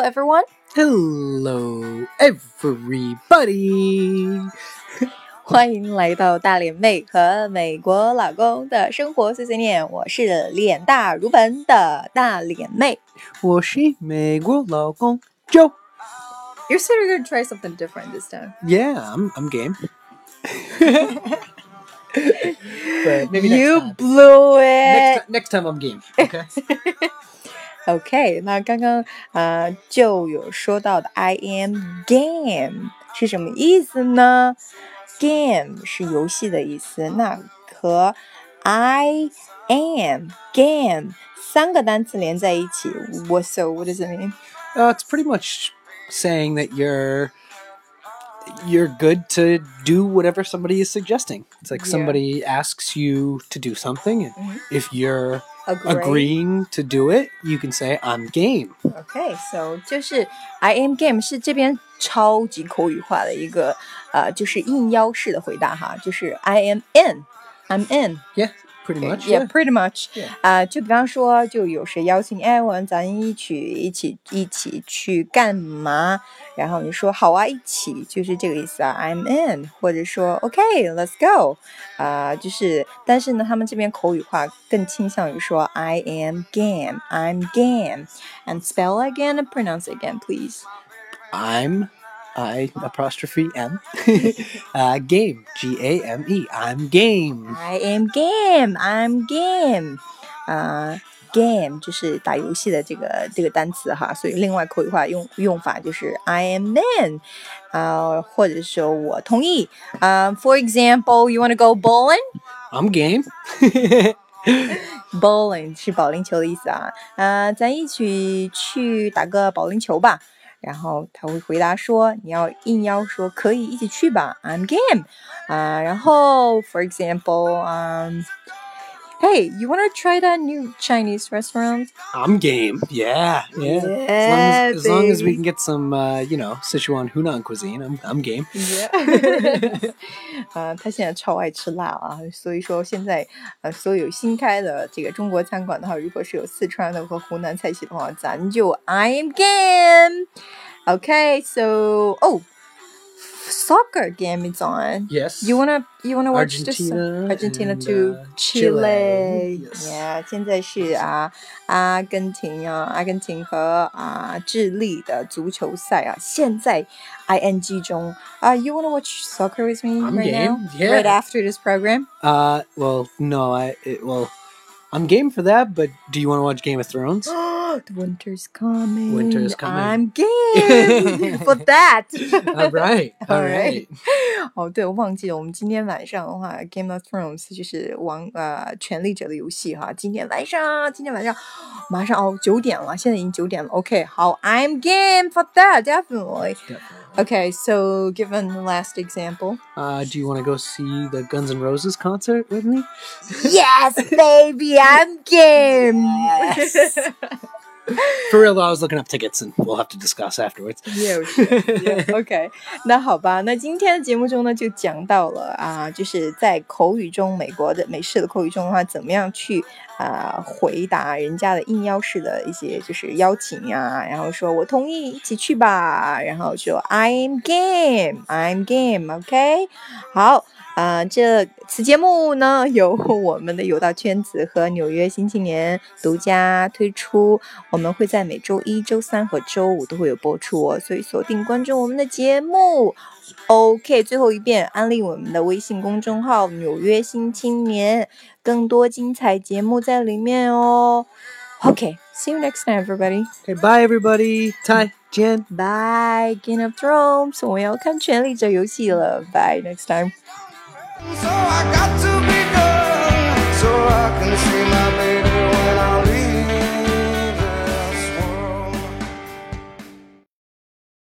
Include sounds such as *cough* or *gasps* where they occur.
everyone. Hello, everybody. *laughs* 欢迎来到大脸妹和美国老公的生活碎碎念。我是脸大如盆的大脸妹。我是美国老公 Joe. You said you're gonna try something different this time. Yeah, I'm I'm game. *laughs* but maybe you next time. blew Next, it. ti- next time I'm game. Okay. *laughs* OK，那刚刚呃就有说到的 I am game 是什么意思呢？Game 是游戏的意思，那和 I am game 三个单词连在一起，What so what does it mean？ uh, it's pretty much saying that you're you're good to do whatever somebody is suggesting. It's like Yeah. somebody asks you to do something, and Mhm. if you're Agree. agreeing to do it, you can say I'm game. OK，so、就是 I am game 是这边超级口语化的一个呃，就是应邀式的回答哈，就是 I am in，I'm in。 Yeah, pretty much. Yeah, pretty much. Yeah. 啊、就比方说，就有谁邀请，哎，我们咱一起一起一起去干嘛？然后你说好啊，一起就是这个意思啊，I'm in，或者说 OK，let's、go，啊、就是，但是呢，他们这边口语化更倾向于说 I am game，I'm game，and spell again and pronounce again, please. I'm I apostrophe M *laughs* uh, game G A M E I'm game I am game, I'm game，啊、g a m e 就是打游戏的这个这个单词哈，所以另外口语化用用法就是 I am in，啊、或者说我同意，啊、f o r example, you want to go bowling? I'm game *laughs* Bowling 是保龄球的意思啊，啊，咱一起去打个保龄球吧。 然后他会回答说：“你要应邀说可以一起去吧，I'm game。”啊，然后 for example，嗯、Hey, you wanna try that new Chinese restaurant? I'm game yeah yeah, Yeah, as, long as, as long as we baby. can get some uh, you know Sichuan Hunan cuisine I'm I'm game Yeah. *laughs* *laughs* 啊，他现在超爱吃辣啊，所以说现在呃，所有新开的这个中国餐馆的话，如果是有四川的和湖南菜系的话，咱就 I am game. Okay, so oh, soccer game is on. yes You wanna you wanna watch this Argentina Argentina and, to uh, Chile? Chile, yes. Yeah，现在是啊，阿根廷啊，阿根廷和啊智利的足球赛啊，现在 ing 中啊。You wanna watch soccer with me I'm right now? game, yeah. Right after this program? uh well no I it, well I'm game for that but do you want to watch Game of Thrones the *gasps* winter's coming. Winter's coming. I'm *laughs* game for that. *laughs* all right all All right *laughs* 哦，对，我忘记了，我们今天晚上的话，《Game of Thrones》就是王呃权力者的游戏哈。今天晚上，今天晚上马上哦九点了，现在已经九点了。OK，好，I'm game for that definitely. Definitely. Okay, so given the last example, Uh, do you want to go see the Guns N' Roses concert with me? yes, baby, I'm game. Yes. *laughs* For real though, I was looking up tickets, and we'll have to discuss afterwards. Yeah, yeah. OK，那好吧，那今天的节目中呢，就讲到了啊，就是在口语中，美国的美式的口语中的话，怎么样去啊回答人家的应邀式的一些就是邀请啊，然后说我同意一起去吧，然后说 I'm game, I'm game, OK，好。啊、这此节目呢由我们的有道圈子和纽约新青年独家推出，我 们会在每周一、周三和周五都会有播出哦，所以锁定关注我们的节目。OK，最后一遍安利我们的微信公众号“纽约新青年”，更多精彩节目在里面哦。OK，see、you next time, everybody. Okay, bye everybody. Ty, Jen. Bye, Game of Thrones，我要看《权力者游戏》了。Bye, next time. So